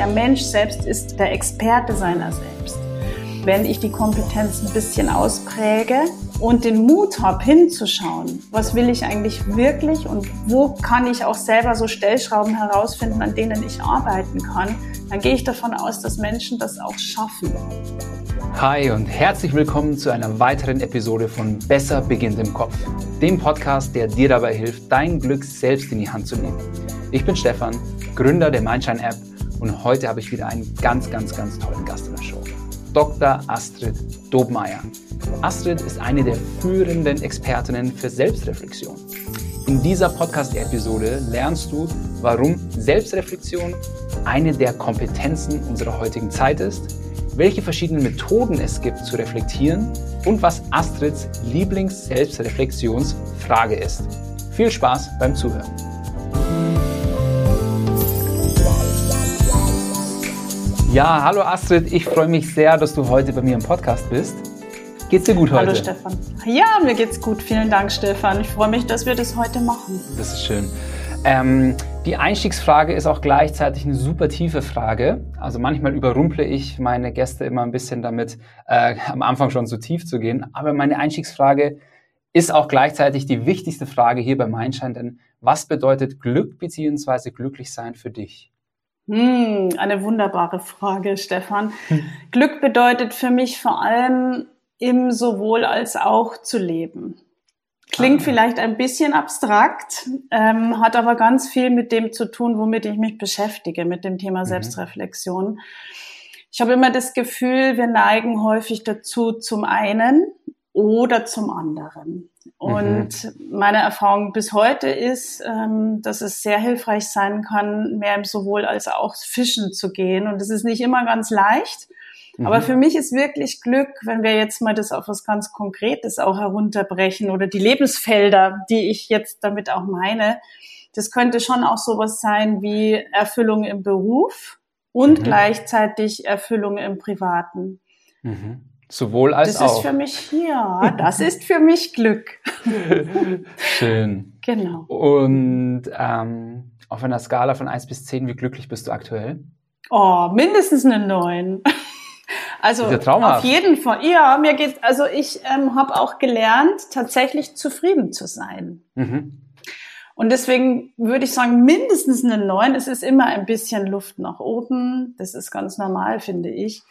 der Mensch selbst ist der Experte seiner selbst. Wenn ich die Kompetenz ein bisschen auspräge und den Mut habe, hinzuschauen, was will ich eigentlich wirklich und wo kann ich auch selber so Stellschrauben herausfinden, an denen ich arbeiten kann, dann gehe ich davon aus, dass Menschen das auch schaffen. Hi und herzlich willkommen zu einer weiteren Episode von Besser beginnt im Kopf, dem Podcast, der dir dabei hilft, dein Glück selbst in die Hand zu nehmen. Ich bin Stefan, Gründer der Mindshine App und heute habe ich wieder einen ganz, ganz, ganz tollen Gast in der Show. Dr. Astrid Dobmeier. Astrid ist eine der führenden Expertinnen für Selbstreflexion. In dieser Podcast-Episode lernst du, warum Selbstreflexion eine der Kompetenzen unserer heutigen Zeit ist, welche verschiedenen Methoden es gibt zu reflektieren und was Astrids Lieblings-Selbstreflexionsfrage ist. Viel Spaß beim Zuhören. Ja, hallo Astrid, ich freue mich sehr, dass du heute bei mir im Podcast bist. Geht's dir gut heute? Hallo Stefan. Ja, mir geht's gut. Vielen Dank, Stefan. Ich freue mich, dass wir das heute machen. Das ist schön. Ähm, die Einstiegsfrage ist auch gleichzeitig eine super tiefe Frage. Also manchmal überrumple ich meine Gäste immer ein bisschen damit, äh, am Anfang schon zu tief zu gehen. Aber meine Einstiegsfrage ist auch gleichzeitig die wichtigste Frage hier bei Mindshine, denn was bedeutet Glück bzw. glücklich sein für dich? Hm, eine wunderbare Frage, Stefan. Hm. Glück bedeutet für mich vor allem im sowohl als auch zu leben. Klingt ah. vielleicht ein bisschen abstrakt, ähm, hat aber ganz viel mit dem zu tun, womit ich mich beschäftige, mit dem Thema mhm. Selbstreflexion. Ich habe immer das Gefühl, wir neigen häufig dazu, zum einen oder zum anderen. Und mhm. meine Erfahrung bis heute ist, ähm, dass es sehr hilfreich sein kann, mehr im sowohl als auch Fischen zu gehen. Und es ist nicht immer ganz leicht. Mhm. Aber für mich ist wirklich Glück, wenn wir jetzt mal das auf was ganz Konkretes auch herunterbrechen oder die Lebensfelder, die ich jetzt damit auch meine. Das könnte schon auch sowas sein wie Erfüllung im Beruf und mhm. gleichzeitig Erfüllung im Privaten. Mhm. Sowohl als das auch. Das ist für mich, ja, das ist für mich Glück. Schön. Genau. Und ähm, auf einer Skala von eins bis zehn, wie glücklich bist du aktuell? Oh, mindestens eine neun. Also auf jeden Fall. Ja, mir geht's. Also ich ähm, habe auch gelernt, tatsächlich zufrieden zu sein. Mhm. Und deswegen würde ich sagen, mindestens eine neun. Es ist immer ein bisschen Luft nach oben. Das ist ganz normal, finde ich.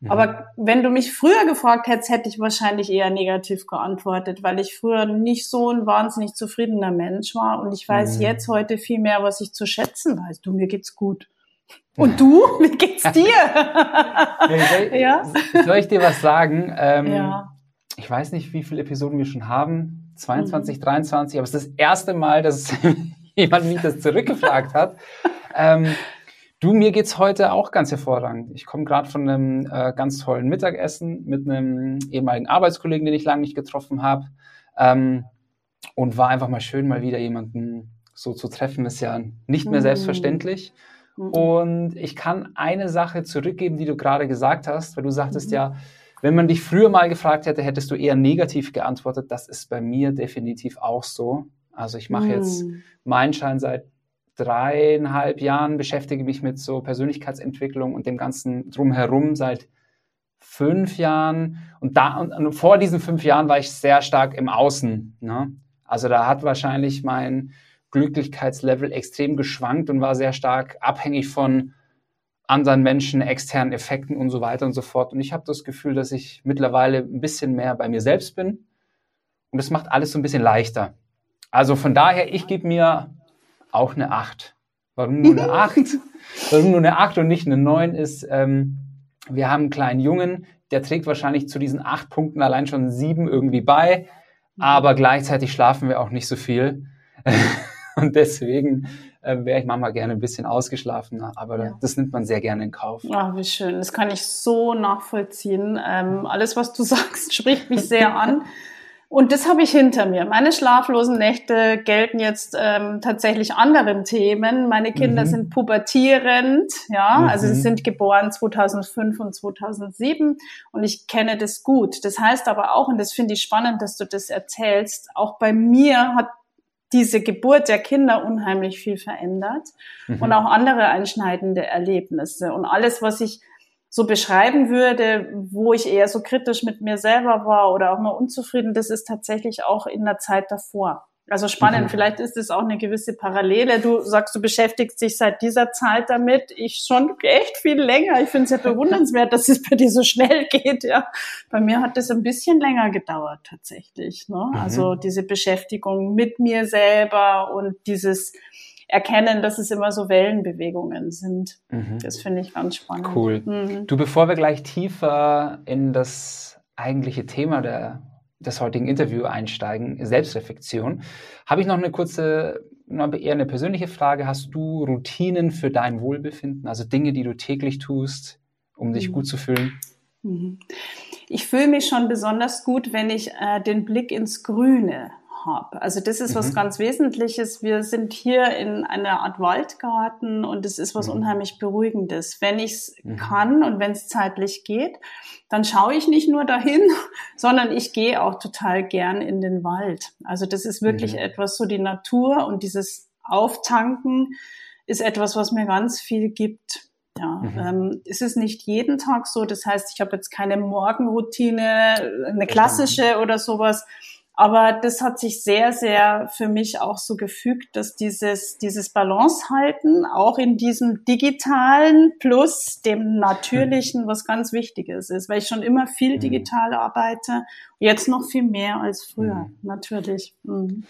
Mhm. Aber wenn du mich früher gefragt hättest, hätte ich wahrscheinlich eher negativ geantwortet, weil ich früher nicht so ein wahnsinnig zufriedener Mensch war. Und ich weiß mhm. jetzt heute viel mehr, was ich zu schätzen weiß. Du, mir geht's gut. Und du? Wie geht's dir? soll, ja? soll ich dir was sagen? Ähm, ja. Ich weiß nicht, wie viele Episoden wir schon haben. 22, mhm. 23, aber es ist das erste Mal, dass jemand mich das zurückgefragt hat. Ähm, Du, mir geht's heute auch ganz hervorragend. Ich komme gerade von einem äh, ganz tollen Mittagessen mit einem ehemaligen Arbeitskollegen, den ich lange nicht getroffen habe. Ähm, und war einfach mal schön, mal wieder jemanden so zu treffen, ist ja nicht mehr mhm. selbstverständlich. Mhm. Und ich kann eine Sache zurückgeben, die du gerade gesagt hast, weil du sagtest mhm. ja, wenn man dich früher mal gefragt hätte, hättest du eher negativ geantwortet. Das ist bei mir definitiv auch so. Also ich mache jetzt mhm. meinen Schein seit dreieinhalb Jahren beschäftige mich mit so Persönlichkeitsentwicklung und dem ganzen drumherum seit fünf Jahren. Und da und vor diesen fünf Jahren war ich sehr stark im Außen. Ne? Also da hat wahrscheinlich mein Glücklichkeitslevel extrem geschwankt und war sehr stark abhängig von anderen Menschen, externen Effekten und so weiter und so fort. Und ich habe das Gefühl, dass ich mittlerweile ein bisschen mehr bei mir selbst bin. Und das macht alles so ein bisschen leichter. Also von daher, ich gebe mir auch eine 8. Warum nur eine 8? Warum nur eine 8 und nicht eine 9 ist, ähm, wir haben einen kleinen Jungen, der trägt wahrscheinlich zu diesen 8 Punkten allein schon 7 irgendwie bei, aber gleichzeitig schlafen wir auch nicht so viel. und deswegen äh, wäre ich manchmal gerne ein bisschen ausgeschlafener, aber ja. das nimmt man sehr gerne in Kauf. Ach, wie schön. Das kann ich so nachvollziehen. Ähm, alles, was du sagst, spricht mich sehr an. Und das habe ich hinter mir. Meine schlaflosen Nächte gelten jetzt ähm, tatsächlich anderen Themen. Meine Kinder mhm. sind pubertierend, ja, mhm. also sie sind geboren 2005 und 2007 und ich kenne das gut. Das heißt aber auch, und das finde ich spannend, dass du das erzählst, auch bei mir hat diese Geburt der Kinder unheimlich viel verändert mhm. und auch andere einschneidende Erlebnisse. Und alles, was ich so beschreiben würde, wo ich eher so kritisch mit mir selber war oder auch mal unzufrieden, das ist tatsächlich auch in der Zeit davor. Also spannend, mhm. vielleicht ist es auch eine gewisse Parallele. Du sagst, du beschäftigst dich seit dieser Zeit damit. Ich schon echt viel länger. Ich finde es ja bewundernswert, dass es bei dir so schnell geht. Ja, bei mir hat es ein bisschen länger gedauert tatsächlich. Ne? Mhm. Also diese Beschäftigung mit mir selber und dieses Erkennen, dass es immer so Wellenbewegungen sind. Mhm. Das finde ich ganz spannend. Cool. Mhm. Du, bevor wir gleich tiefer in das eigentliche Thema der des heutigen Interview einsteigen, Selbstreflexion, habe ich noch eine kurze, eher eine persönliche Frage. Hast du Routinen für dein Wohlbefinden, also Dinge, die du täglich tust, um dich mhm. gut zu fühlen? Mhm. Ich fühle mich schon besonders gut, wenn ich äh, den Blick ins Grüne habe. Also das ist was mhm. ganz Wesentliches. Wir sind hier in einer Art Waldgarten und es ist was mhm. unheimlich Beruhigendes. Wenn ich es mhm. kann und wenn es zeitlich geht, dann schaue ich nicht nur dahin, sondern ich gehe auch total gern in den Wald. Also das ist wirklich mhm. etwas, so die Natur und dieses Auftanken ist etwas, was mir ganz viel gibt. Ja, mhm. ähm, es ist nicht jeden Tag so. Das heißt, ich habe jetzt keine Morgenroutine, eine klassische oder sowas, aber das hat sich sehr, sehr für mich auch so gefügt, dass dieses, dieses Balance halten, auch in diesem digitalen plus dem natürlichen, was ganz Wichtiges ist, weil ich schon immer viel mhm. digital arbeite, jetzt noch viel mehr als früher, mhm. natürlich. Mhm.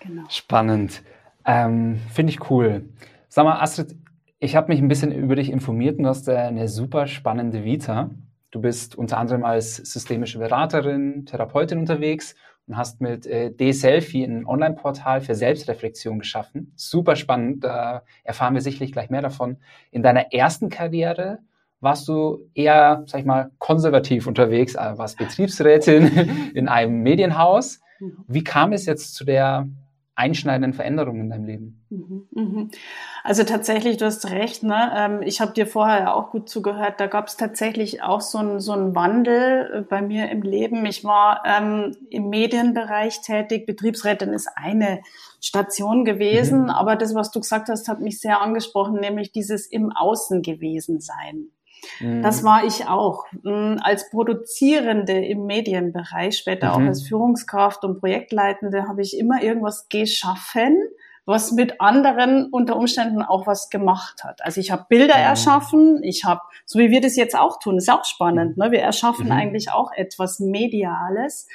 Genau. Spannend. Ähm, Finde ich cool. Sag mal, Astrid, ich habe mich ein bisschen über dich informiert und du hast eine super spannende Vita. Du bist unter anderem als systemische Beraterin, Therapeutin unterwegs und hast mit äh, D-Selfie ein Online-Portal für Selbstreflexion geschaffen. Super spannend, da erfahren wir sicherlich gleich mehr davon. In deiner ersten Karriere warst du eher, sag ich mal, konservativ unterwegs, äh, warst Betriebsrätin in einem Medienhaus. Mhm. Wie kam es jetzt zu der einschneidenden Veränderungen in deinem Leben? Mhm, mhm. Also tatsächlich, du hast recht. Ne? Ähm, ich habe dir vorher ja auch gut zugehört. Da gab es tatsächlich auch so einen so einen Wandel äh, bei mir im Leben. Ich war ähm, im Medienbereich tätig. Betriebsrätin ist eine Station gewesen. Mhm. Aber das, was du gesagt hast, hat mich sehr angesprochen, nämlich dieses im Außen gewesen sein. Das mhm. war ich auch. Mm, als Produzierende im Medienbereich, später mhm. auch als Führungskraft und Projektleitende, habe ich immer irgendwas geschaffen, was mit anderen unter Umständen auch was gemacht hat. Also ich habe Bilder mhm. erschaffen, ich habe, so wie wir das jetzt auch tun, ist auch spannend, mhm. ne? wir erschaffen mhm. eigentlich auch etwas Mediales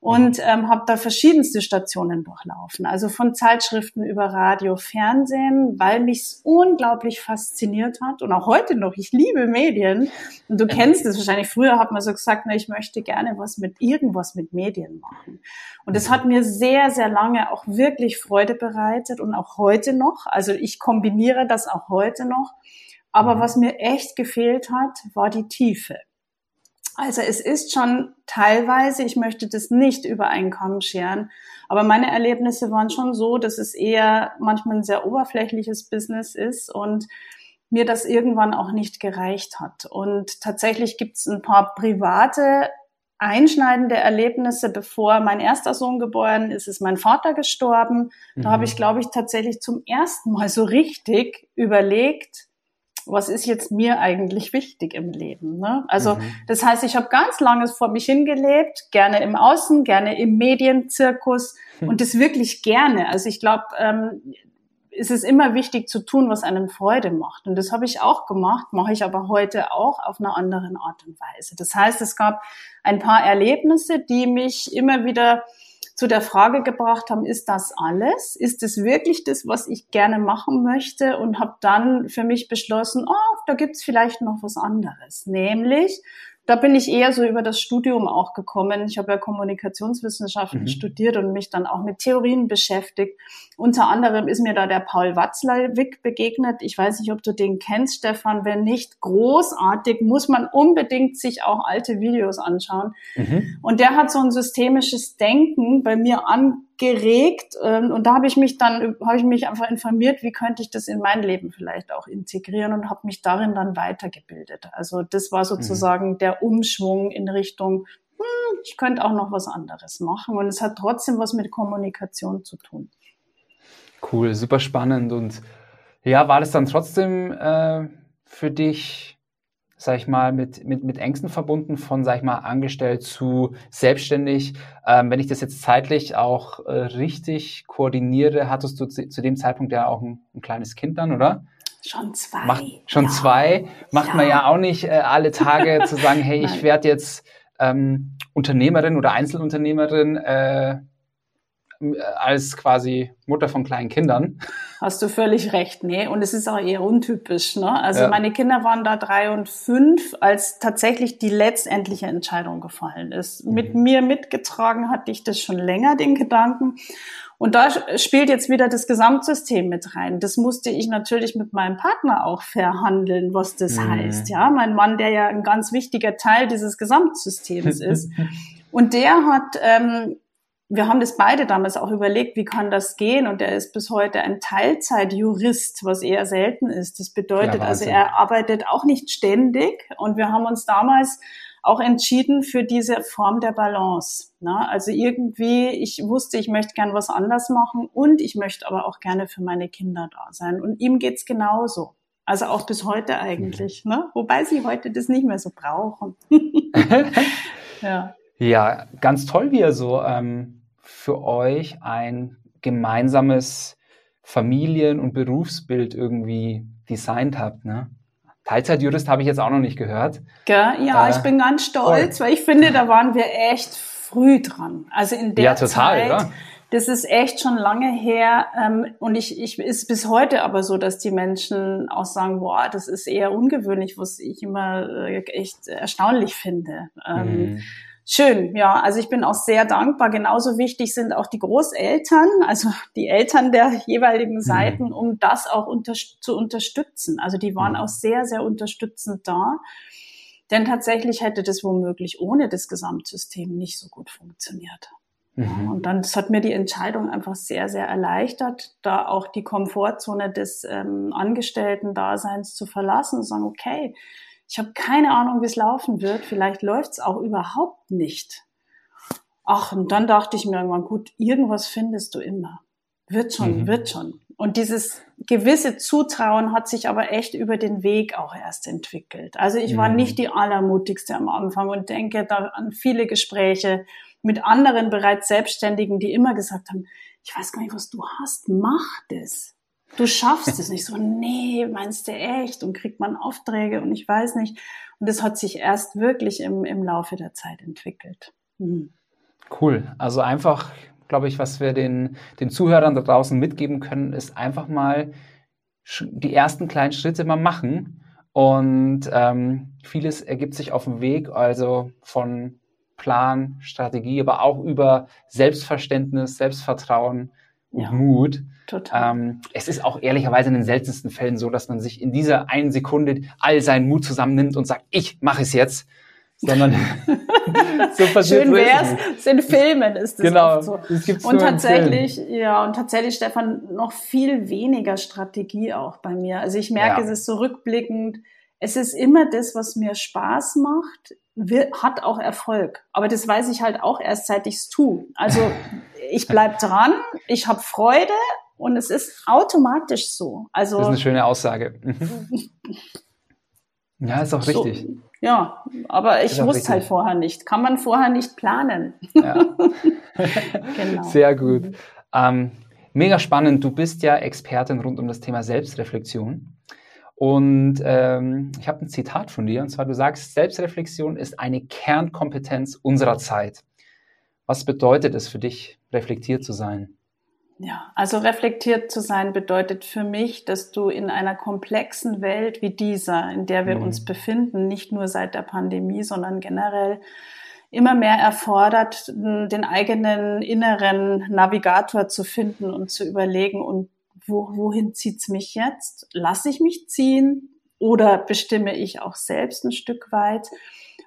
und ähm, habe da verschiedenste Stationen durchlaufen. Also von Zeitschriften über Radio, Fernsehen, weil mich unglaublich fasziniert hat und auch heute noch. Ich liebe Medien und du kennst es wahrscheinlich. Früher hat man so gesagt, na, ich möchte gerne was mit irgendwas mit Medien machen. Und das hat mir sehr, sehr lange auch wirklich Freude bereitet und auch heute noch. Also ich kombiniere das auch heute noch. Aber mhm. was mir echt gefehlt hat, war die Tiefe. Also es ist schon teilweise, ich möchte das nicht über Kamm scheren, aber meine Erlebnisse waren schon so, dass es eher manchmal ein sehr oberflächliches Business ist und mir das irgendwann auch nicht gereicht hat. Und tatsächlich gibt es ein paar private einschneidende Erlebnisse, bevor mein erster Sohn geboren ist, ist mein Vater gestorben. Da mhm. habe ich, glaube ich, tatsächlich zum ersten Mal so richtig überlegt, was ist jetzt mir eigentlich wichtig im Leben. Ne? Also mhm. das heißt, ich habe ganz lange vor mich hingelebt, gerne im Außen, gerne im Medienzirkus mhm. und das wirklich gerne. Also ich glaube, ähm, es ist immer wichtig zu tun, was einem Freude macht. Und das habe ich auch gemacht, mache ich aber heute auch auf einer anderen Art und Weise. Das heißt, es gab ein paar Erlebnisse, die mich immer wieder zu der Frage gebracht haben, ist das alles? Ist es wirklich das, was ich gerne machen möchte? Und habe dann für mich beschlossen, oh, da gibt's vielleicht noch was anderes. Nämlich, da bin ich eher so über das Studium auch gekommen. Ich habe ja Kommunikationswissenschaften mhm. studiert und mich dann auch mit Theorien beschäftigt. Unter anderem ist mir da der Paul Watzlawick begegnet. Ich weiß nicht, ob du den kennst, Stefan. Wenn nicht großartig, muss man unbedingt sich auch alte Videos anschauen. Mhm. Und der hat so ein systemisches Denken bei mir an geregt ähm, und da habe ich mich dann habe ich mich einfach informiert, wie könnte ich das in mein Leben vielleicht auch integrieren und habe mich darin dann weitergebildet. Also das war sozusagen mhm. der Umschwung in Richtung hm, ich könnte auch noch was anderes machen und es hat trotzdem was mit Kommunikation zu tun. Cool, super spannend. Und ja, war das dann trotzdem äh, für dich, sag ich mal, mit, mit, mit Ängsten verbunden, von, sag ich mal, angestellt zu selbstständig? Ähm, wenn ich das jetzt zeitlich auch äh, richtig koordiniere, hattest du zu, zu, dem Zeitpunkt ja auch ein, ein kleines Kind dann, oder? Schon zwei. Macht, schon ja. zwei. Macht ja. man ja auch nicht äh, alle Tage zu sagen, hey, ich werde jetzt ähm, Unternehmerin oder Einzelunternehmerin äh, als quasi Mutter von kleinen Kindern. Hast du völlig recht, nee. Und es ist auch eher untypisch. Ne? Also ja. meine Kinder waren da drei und fünf, als tatsächlich die letztendliche Entscheidung gefallen ist. Mhm. Mit mir mitgetragen hatte ich das schon länger, den Gedanken. Und da spielt jetzt wieder das Gesamtsystem mit rein. Das musste ich natürlich mit meinem Partner auch verhandeln, was das mhm. heißt. Ja, mein Mann, der ja ein ganz wichtiger Teil dieses Gesamtsystems ist. Und der hat, ähm, wir haben das beide damals auch überlegt, wie kann das gehen? Und er ist bis heute ein Teilzeitjurist, was eher selten ist. Das bedeutet ja, also, er arbeitet auch nicht ständig. Und wir haben uns damals auch entschieden für diese Form der Balance. Ne? Also irgendwie, ich wusste, ich möchte gern was anders machen und ich möchte aber auch gerne für meine Kinder da sein. Und ihm geht's genauso. Also auch bis heute eigentlich, ne? Wobei sie heute das nicht mehr so brauchen. ja. ja, ganz toll, wie ihr so ähm, für euch ein gemeinsames Familien- und Berufsbild irgendwie designt habt, ne? Teilzeitjurist habe ich jetzt auch noch nicht gehört. Gell? Ja, äh, ich bin ganz stolz, voll. weil ich finde, da waren wir echt früh dran. Also in der ja, total, Zeit. Oder? Das ist echt schon lange her ähm, und ich, ich ist bis heute aber so, dass die Menschen auch sagen, boah, das ist eher ungewöhnlich, was ich immer äh, echt erstaunlich finde. Ähm, mhm. Schön, ja. Also ich bin auch sehr dankbar. Genauso wichtig sind auch die Großeltern, also die Eltern der jeweiligen mhm. Seiten, um das auch unter zu unterstützen. Also die waren mhm. auch sehr, sehr unterstützend da. Denn tatsächlich hätte das womöglich ohne das Gesamtsystem nicht so gut funktioniert. Mhm. Und dann das hat mir die Entscheidung einfach sehr, sehr erleichtert, da auch die Komfortzone des ähm, Angestellten-Daseins zu verlassen und sagen, okay, ich habe keine Ahnung, wie es laufen wird. Vielleicht läuft es auch überhaupt nicht. Ach, und dann dachte ich mir irgendwann, gut, irgendwas findest du immer. Wird schon, mhm. wird schon. Und dieses gewisse Zutrauen hat sich aber echt über den Weg auch erst entwickelt. Also ich war mhm. nicht die allermutigste am Anfang und denke da an viele Gespräche mit anderen bereits Selbstständigen, die immer gesagt haben, ich weiß gar nicht, was du hast, mach das du schaffst es nicht. So, nee, meinst du echt? Und kriegt man Aufträge und ich weiß nicht. Und das hat sich erst wirklich im, im Laufe der Zeit entwickelt. Mhm. Cool. Also einfach, glaube ich, was wir den, den Zuhörern da draußen mitgeben können, ist einfach mal die ersten kleinen Schritte mal machen. Und ähm, vieles ergibt sich auf dem Weg, also von Plan, Strategie, aber auch über Selbstverständnis, Selbstvertrauen und ja. Mut. Total. Ähm, es ist auch ehrlicherweise in den seltensten Fällen so, dass man sich in dieser einen Sekunde all seinen Mut zusammennimmt und sagt, ich mache es jetzt. Sondern so passiert Schön wär's. Es in Filmen ist es genau, so. Es gibt's und tatsächlich, ja, und tatsächlich, Stefan, noch viel weniger Strategie auch bei mir. Also ich merke, ja. es ist so rückblickend, es ist immer das, was mir Spaß macht, hat auch Erfolg. Aber das weiß ich halt auch erst, seit ich es tue. Also ich bleib dran, ich habe Freude und es ist automatisch so. Also das ist eine schöne Aussage. ja, ist auch so, richtig. Ja, aber ich wusste halt vorher nicht. Kann man vorher nicht planen. Ja. genau. Sehr gut. Ähm, mega spannend. Du bist ja Expertin rund um das Thema Selbstreflexion. Und ähm, ich habe ein Zitat von dir, und zwar du sagst, Selbstreflexion ist eine Kernkompetenz unserer Zeit. Was bedeutet es für dich, reflektiert zu sein? Ja, also reflektiert zu sein bedeutet für mich, dass du in einer komplexen Welt wie dieser, in der wir mhm. uns befinden, nicht nur seit der Pandemie, sondern generell immer mehr erfordert, den eigenen inneren Navigator zu finden und zu überlegen, und wo, wohin zieht's mich jetzt? Lasse ich mich ziehen oder bestimme ich auch selbst ein Stück weit?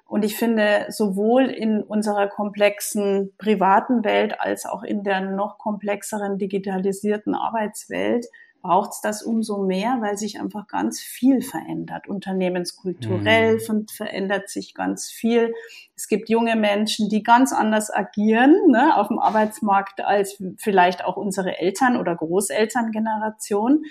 Und ich finde, sowohl in unserer komplexen privaten Welt als auch in der noch komplexeren digitalisierten Arbeitswelt braucht es das umso mehr, weil sich einfach ganz viel verändert. Unternehmenskulturell mhm. verändert sich ganz viel. Es gibt junge Menschen, die ganz anders agieren ne, auf dem Arbeitsmarkt als vielleicht auch unsere Eltern oder Großelterngeneration.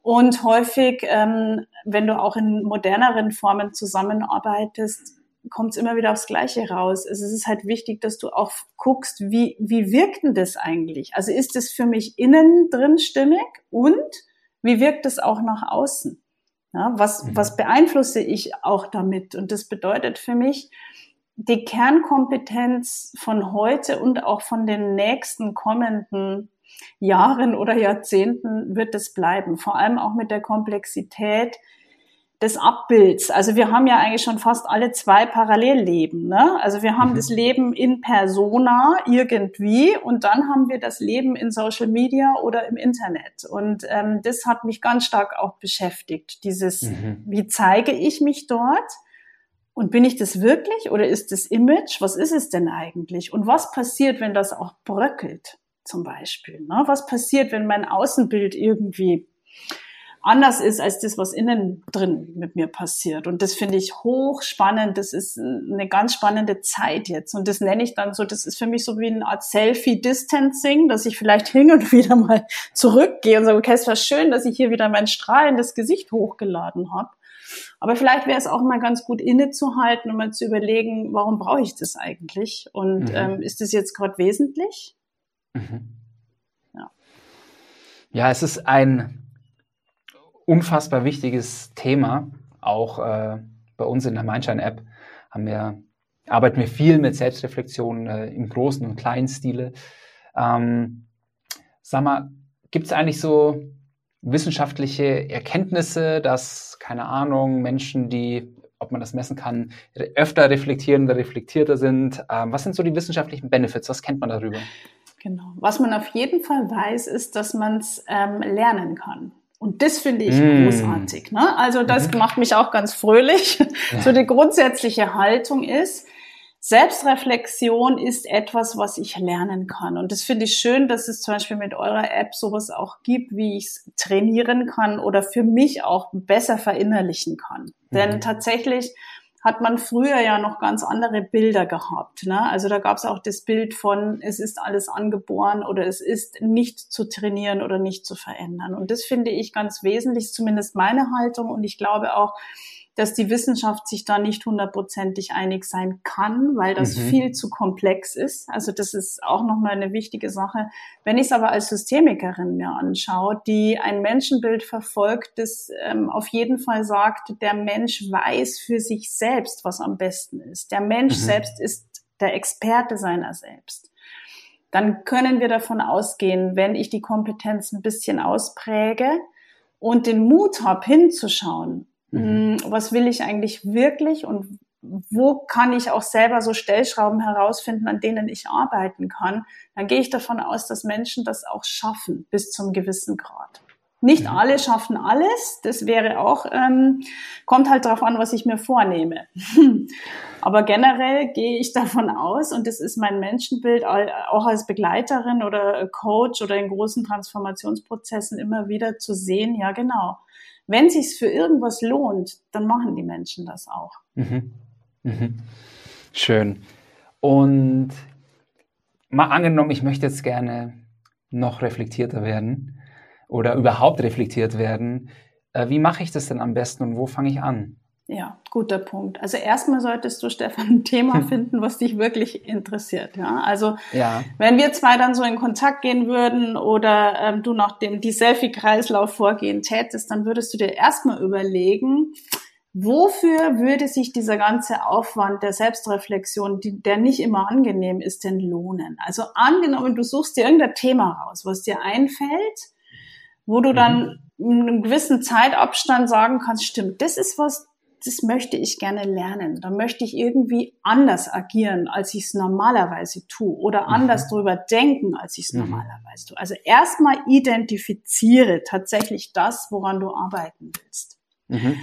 Und häufig, ähm, wenn du auch in moderneren Formen zusammenarbeitest, kommt es immer wieder aufs Gleiche raus. Also es ist halt wichtig, dass du auch guckst, wie, wie wirkt denn das eigentlich? Also ist es für mich innen drin stimmig und wie wirkt es auch nach außen? Ja, was, mhm. was beeinflusse ich auch damit? Und das bedeutet für mich, die Kernkompetenz von heute und auch von den nächsten kommenden Jahren oder Jahrzehnten wird es bleiben. Vor allem auch mit der Komplexität, des Abbilds. Also wir haben ja eigentlich schon fast alle zwei Parallelleben. Ne? Also wir haben mhm. das Leben in Persona irgendwie und dann haben wir das Leben in Social Media oder im Internet. Und ähm, das hat mich ganz stark auch beschäftigt. Dieses, mhm. wie zeige ich mich dort? Und bin ich das wirklich oder ist das Image? Was ist es denn eigentlich? Und was passiert, wenn das auch bröckelt, zum Beispiel? Ne? Was passiert, wenn mein Außenbild irgendwie anders ist als das, was innen drin mit mir passiert. Und das finde ich hochspannend. Das ist eine ganz spannende Zeit jetzt. Und das nenne ich dann so, das ist für mich so wie eine Art Selfie-Distancing, dass ich vielleicht hin und wieder mal zurückgehe und sage, okay, es war schön, dass ich hier wieder mein strahlendes Gesicht hochgeladen habe. Aber vielleicht wäre es auch mal ganz gut innezuhalten und mal zu überlegen, warum brauche ich das eigentlich? Und mhm. ähm, ist das jetzt gerade wesentlich? Mhm. Ja. ja, es ist ein unfassbar wichtiges Thema. Auch äh, bei uns in der Mindshine-App haben wir, arbeiten wir viel mit Selbstreflexion äh, im großen und kleinen Stile. Ähm, sag mal, gibt es eigentlich so wissenschaftliche Erkenntnisse, dass, keine Ahnung, Menschen, die, ob man das messen kann, öfter reflektierender, reflektierter sind? Ähm, was sind so die wissenschaftlichen Benefits? Was kennt man darüber? Genau. Was man auf jeden Fall weiß, ist, dass man es ähm, lernen kann. Und das finde ich mm. großartig. Ne? Also das mhm. macht mich auch ganz fröhlich. Ja. So die grundsätzliche Haltung ist, Selbstreflexion ist etwas, was ich lernen kann. Und das finde ich schön, dass es zum Beispiel mit eurer App sowas auch gibt, wie ich es trainieren kann oder für mich auch besser verinnerlichen kann. Mhm. Denn tatsächlich hat man früher ja noch ganz andere Bilder gehabt. Ne? Also da gab es auch das Bild von, es ist alles angeboren oder es ist nicht zu trainieren oder nicht zu verändern. Und das finde ich ganz wesentlich, zumindest meine Haltung. Und ich glaube auch, dass die Wissenschaft sich da nicht hundertprozentig einig sein kann, weil das mhm. viel zu komplex ist. Also das ist auch nochmal eine wichtige Sache. Wenn ich es aber als Systemikerin mir anschaue, die ein Menschenbild verfolgt, das ähm, auf jeden Fall sagt, der Mensch weiß für sich selbst, was am besten ist. Der Mensch mhm. selbst ist der Experte seiner selbst dann können wir davon ausgehen, wenn ich die Kompetenz ein bisschen auspräge und den Mut habe, hinzuschauen, Mhm. Hm, was will ich eigentlich wirklich und wo kann ich auch selber so Stellschrauben herausfinden, an denen ich arbeiten kann, dann gehe ich davon aus, dass Menschen das auch schaffen bis zum gewissen Grad. Nicht ja. alle schaffen alles, das wäre auch, ähm, kommt halt darauf an, was ich mir vornehme. Aber generell gehe ich davon aus, und das ist mein Menschenbild, auch als Begleiterin oder Coach oder in großen Transformationsprozessen immer wieder zu sehen, ja genau, wenn sich's für irgendwas lohnt, dann machen die Menschen das auch. Mhm. Mhm. Schön. Und mal angenommen, ich möchte jetzt gerne noch reflektierter werden oder überhaupt reflektiert werden. Äh, wie mache ich das denn am besten und wo fange ich an? Ja, guter Punkt. Also erstmal solltest du, Stefan, ein Thema finden, was dich wirklich interessiert. Ja, also ja. wenn wir zwei dann so in Kontakt gehen würden oder ähm, du nach dem die Selfie-Kreislauf vorgehen tätest, dann würdest du dir erstmal überlegen, wofür würde sich dieser ganze Aufwand der Selbstreflexion, die, der nicht immer angenehm ist, denn lohnen? Also angenommen, du suchst dir irgendein Thema raus, was dir einfällt, wo du dann mhm. in einem gewissen Zeitabstand sagen kannst, stimmt, das ist was, das möchte ich gerne lernen. Da möchte ich irgendwie anders agieren, als ich es normalerweise tue oder mhm. anders drüber denken, als ich es mhm. normalerweise tue. Also erstmal identifiziere tatsächlich das, woran du arbeiten willst. Mhm.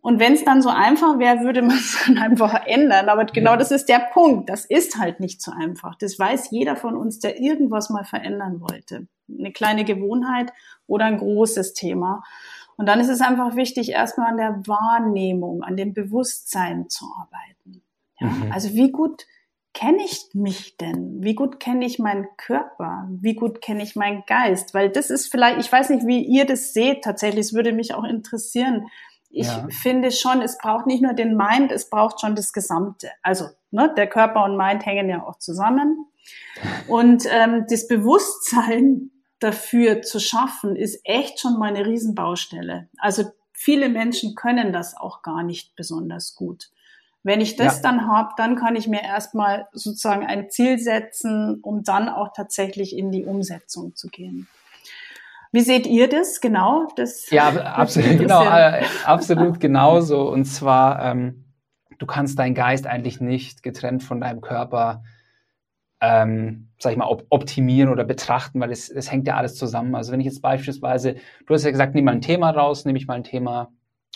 Und wenn es dann so einfach wäre, würde man es dann einfach ändern. Aber genau das ist der Punkt. Das ist halt nicht so einfach. Das weiß jeder von uns, der irgendwas mal verändern wollte. eine kleine Gewohnheit oder ein großes Thema. Und dann ist es einfach wichtig, erstmal an der Wahrnehmung, an dem Bewusstsein zu arbeiten. Ja? Mhm. Also wie gut kenne ich mich denn? Wie gut kenne ich meinen Körper? Wie gut kenne ich meinen Geist? Weil das ist vielleicht, ich weiß nicht, wie ihr das seht tatsächlich, es würde mich auch interessieren. Ich ja. finde schon, es braucht nicht nur den Mind, es braucht schon das Gesamte. Also ne, der Körper und Mind hängen ja auch zusammen. Und ähm, das Bewusstsein dafür zu schaffen, ist echt schon mal eine Riesenbaustelle. Also viele Menschen können das auch gar nicht besonders gut. Wenn ich das ja. dann habe, dann kann ich mir erstmal sozusagen ein Ziel setzen, um dann auch tatsächlich in die Umsetzung zu gehen. Wie seht ihr das genau? Das ja, absolut, genau, äh, absolut genauso. Und zwar, ähm, du kannst deinen Geist eigentlich nicht getrennt von deinem Körper, ähm, sag ich mal, op optimieren oder betrachten, weil es, es hängt ja alles zusammen. Also wenn ich jetzt beispielsweise, du hast ja gesagt, nimm mal ein Thema raus, nehme ich mal ein Thema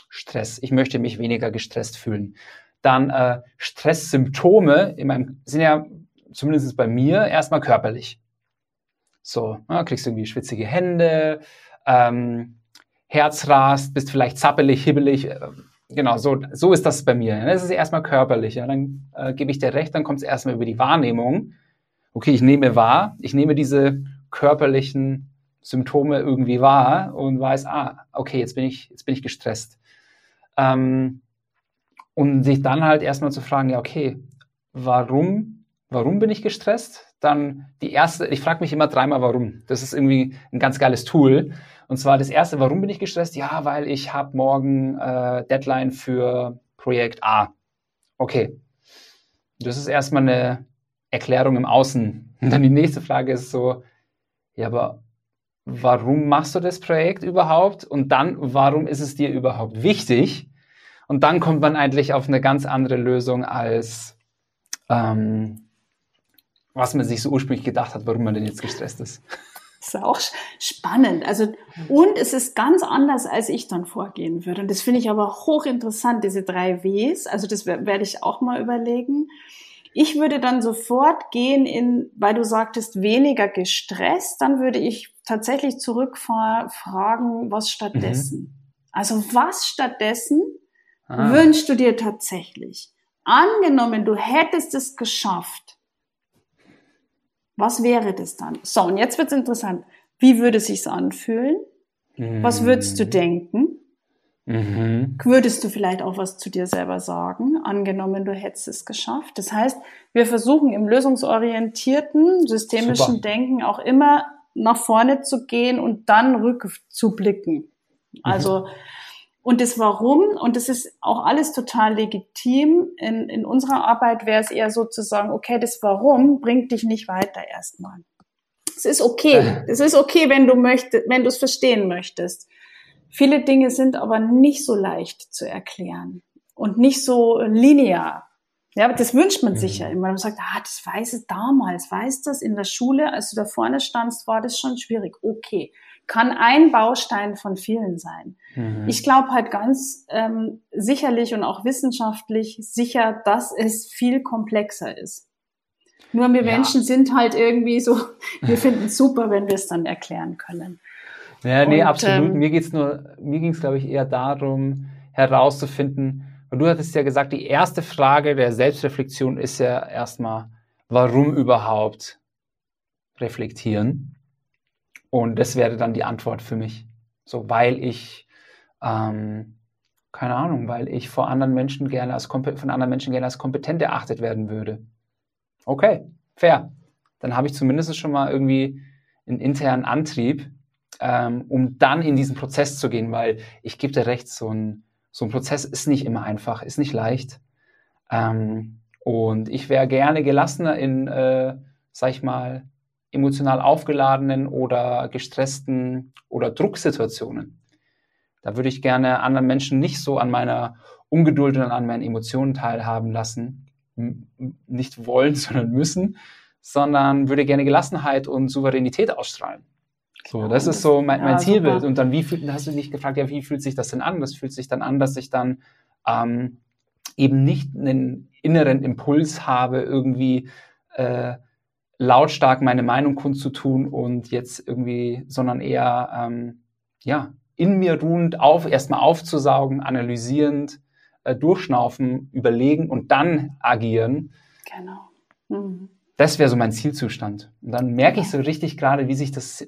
Stress. Ich möchte mich weniger gestresst fühlen dann äh, Stresssymptome in meinem, sind ja zumindest bei mir erstmal körperlich. So, ja, kriegst du irgendwie schwitzige Hände, ähm, Herz rast, bist vielleicht zappelig, hibbelig. Äh, genau, so, so ist das bei mir. Das ist erstmal körperlich. Ja. Dann äh, gebe ich dir recht, dann kommt es erstmal über die Wahrnehmung. Okay, ich nehme wahr, ich nehme diese körperlichen Symptome irgendwie wahr und weiß, ah, okay, jetzt bin ich, jetzt bin ich gestresst. Ähm, und sich dann halt erstmal zu fragen, ja, okay, warum, warum bin ich gestresst? Dann die erste, ich frage mich immer dreimal warum. Das ist irgendwie ein ganz geiles Tool. Und zwar das erste, warum bin ich gestresst? Ja, weil ich habe morgen äh, Deadline für Projekt A. Okay. Das ist erstmal eine Erklärung im Außen. Und dann die nächste Frage ist so, ja, aber warum machst du das Projekt überhaupt? Und dann, warum ist es dir überhaupt wichtig? Und dann kommt man eigentlich auf eine ganz andere Lösung als ähm, was man sich so ursprünglich gedacht hat, warum man denn jetzt gestresst ist. Das ist auch spannend. Also, und es ist ganz anders, als ich dann vorgehen würde. Und das finde ich aber hochinteressant, diese drei Ws. Also, das werde ich auch mal überlegen. Ich würde dann sofort gehen in, weil du sagtest, weniger gestresst, dann würde ich tatsächlich zurückfragen, was stattdessen? Mhm. Also, was stattdessen ah. wünschst du dir tatsächlich? Angenommen, du hättest es geschafft. Was wäre das dann? So, und jetzt wird's interessant. Wie würde es sich anfühlen? Mhm. Was würdest du denken? Mhm. Würdest du vielleicht auch was zu dir selber sagen, angenommen, du hättest es geschafft? Das heißt, wir versuchen im lösungsorientierten, systemischen Super. Denken auch immer nach vorne zu gehen und dann rückzublicken. Also, mhm. Und das Warum, und das ist auch alles total legitim, in, in unserer Arbeit wäre es eher so zu sagen, okay, das Warum bringt dich nicht weiter erstmal. Es ist okay. Es ist okay, wenn du möchtest, wenn du es verstehen möchtest. Viele Dinge sind aber nicht so leicht zu erklären und nicht so linear. Ja, das wünscht man sich ja mhm. immer. Man sagt, ah, das weiß es damals, weiß das in der Schule, als du da vorne standst, war das schon schwierig. Okay kann ein Baustein von vielen sein. Mhm. Ich glaube halt ganz ähm, sicherlich und auch wissenschaftlich sicher, dass es viel komplexer ist. Nur wir ja. Menschen sind halt irgendwie so, wir finden es super, wenn wir es dann erklären können. Ja, nee, und, absolut. Ähm, mir geht's nur, mir ging es, glaube ich, eher darum, herauszufinden, und du hattest ja gesagt, die erste Frage der Selbstreflexion ist ja erstmal, warum überhaupt reflektieren? Und das wäre dann die Antwort für mich. So, weil ich, ähm, keine Ahnung, weil ich vor anderen Menschen gerne als von anderen Menschen gerne als kompetent erachtet werden würde. Okay, fair. Dann habe ich zumindest schon mal irgendwie einen internen Antrieb, ähm, um dann in diesen Prozess zu gehen, weil ich gebe dir recht, so ein, so ein Prozess ist nicht immer einfach, ist nicht leicht. Ähm, und ich wäre gerne gelassener in, äh, sag ich mal, emotional aufgeladenen oder gestressten oder Drucksituationen. Da würde ich gerne anderen Menschen nicht so an meiner Ungeduld und an meinen Emotionen teilhaben lassen. Nicht wollen, sondern müssen, sondern würde gerne Gelassenheit und Souveränität ausstrahlen. So, das ist so mein, mein ja, Zielbild. Super. Und dann, wie fühlt, hast du dich gefragt, ja, wie fühlt sich das denn an? Das fühlt sich dann an, dass ich dann ähm, eben nicht einen inneren Impuls habe, irgendwie äh, lautstark meine Meinung kundzutun und jetzt irgendwie, sondern eher ähm, ja in mir ruhend auf erstmal aufzusaugen, analysierend, äh, durchschnaufen, überlegen und dann agieren. Genau. Mhm. Das wäre so mein Zielzustand. Und dann merke ich so richtig gerade, wie sich das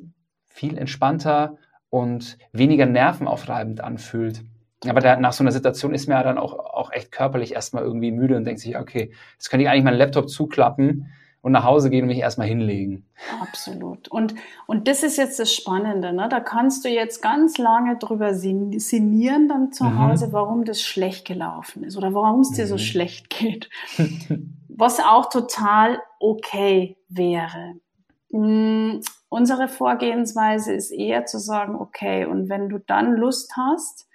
viel entspannter und weniger nervenaufreibend anfühlt. Aber da, nach so einer Situation ist mir ja dann auch, auch echt körperlich erstmal irgendwie müde und denkt sich, okay, jetzt könnte ich eigentlich meinen Laptop zuklappen und nach Hause gehen und mich erstmal hinlegen. Absolut. Und, und das ist jetzt das Spannende. Ne? Da kannst du jetzt ganz lange drüber sinnieren dann zu mhm. Hause, warum das schlecht gelaufen ist oder warum es dir mhm. so schlecht geht. Was auch total okay wäre. Unsere Vorgehensweise ist eher zu sagen, okay, und wenn du dann Lust hast,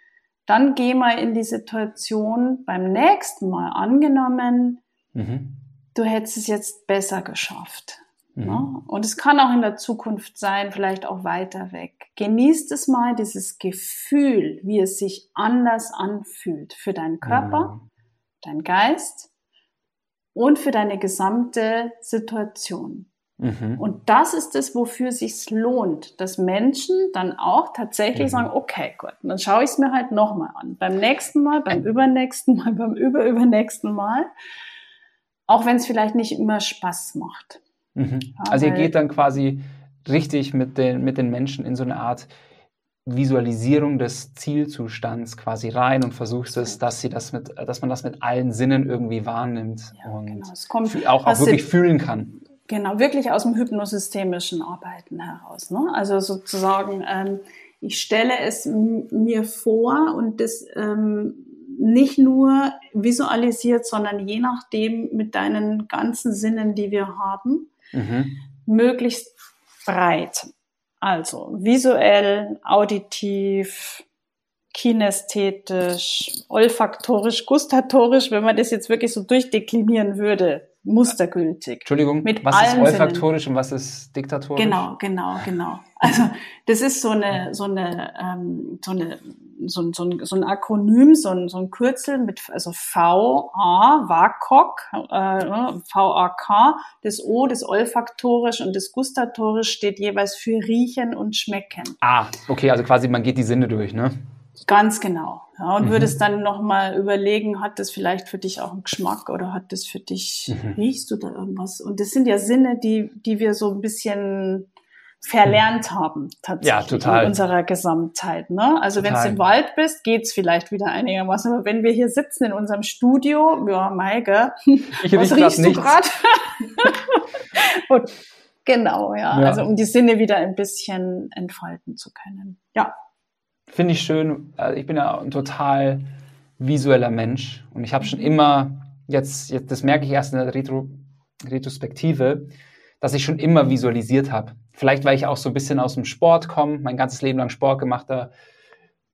dann geh mal in die Situation beim nächsten Mal angenommen, mhm. du hättest es jetzt besser geschafft. Mhm. Ne? Und es kann auch in der Zukunft sein, vielleicht auch weiter weg. Genießt es mal, dieses Gefühl, wie es sich anders anfühlt für deinen Körper, mhm. deinen Geist und für deine gesamte Situation. Mhm. Und das ist es, wofür sich lohnt, dass Menschen dann auch tatsächlich mhm. sagen, okay, gut, dann schaue ich es mir halt nochmal an. Beim nächsten Mal, beim übernächsten Mal, beim überübernächsten Mal. Auch wenn es vielleicht nicht immer Spaß macht. Mhm. also ihr geht dann quasi richtig mit den, mit den Menschen in so eine Art Visualisierung des Zielzustands quasi rein und versuchst es, dass sie das mit, dass man das mit allen Sinnen irgendwie wahrnimmt ja, und genau. es kommt, auch, auch wirklich fühlen kann. Genau, wirklich aus dem hypnosystemischen Arbeiten heraus. Ne? Also sozusagen, ähm, ich stelle es mir vor und das ähm, nicht nur visualisiert, sondern je nachdem mit deinen ganzen Sinnen, die wir haben, mhm. möglichst breit. Also visuell, auditiv, kinästhetisch, olfaktorisch, gustatorisch, wenn man das jetzt wirklich so durchdeklinieren würde, mustergültig. Entschuldigung, mit was ist olfaktorisch Sinnen. und was ist diktatorisch? Genau, genau, genau. Also das ist so eine, so eine, ähm, so eine, so ein, so ein, so ein Akronym, so ein, so ein Kürzel mit, also V-A, WAKOK, äh, V-A-K, das O, das olfaktorisch und das gustatorisch steht jeweils für riechen und schmecken. Ah, okay, also quasi man geht die Sinne durch, ne? Ganz genau. Ja, und mhm. würdest dann nochmal überlegen, hat das vielleicht für dich auch einen Geschmack oder hat das für dich, mhm. riechst du da irgendwas? Und das sind ja Sinne, die, die wir so ein bisschen verlernt haben, tatsächlich ja, total. in unserer Gesamtheit. Ne? Also wenn du im Wald bist, geht's vielleicht wieder einigermaßen. Aber wenn wir hier sitzen in unserem Studio, ja, Maike, ich was riechst du gerade? genau, ja, ja. Also um die Sinne wieder ein bisschen entfalten zu können. Ja finde ich schön. Also ich bin ja ein total visueller Mensch und ich habe schon immer, jetzt, jetzt, das merke ich erst in der Retro, Retrospektive, dass ich schon immer visualisiert habe. Vielleicht, weil ich auch so ein bisschen aus dem Sport komme, mein ganzes Leben lang Sport gemacht habe,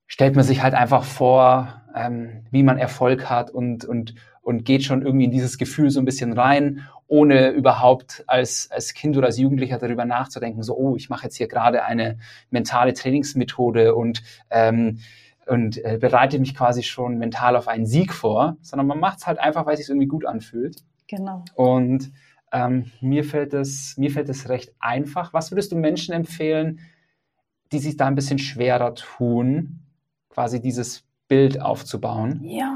stellt man sich halt einfach vor, ähm, wie man Erfolg hat und, und, und geht schon irgendwie in dieses Gefühl so ein bisschen rein, ohne überhaupt als, als Kind oder als Jugendlicher darüber nachzudenken, so, oh, ich mache jetzt hier gerade eine mentale Trainingsmethode und, ähm, und äh, bereite mich quasi schon mental auf einen Sieg vor, sondern man macht es halt einfach, weil es sich irgendwie gut anfühlt. Genau. Und ähm, mir fällt es mir fällt es recht einfach. Was würdest du Menschen empfehlen, die sich da ein bisschen schwerer tun, quasi dieses Bild aufzubauen? Ja,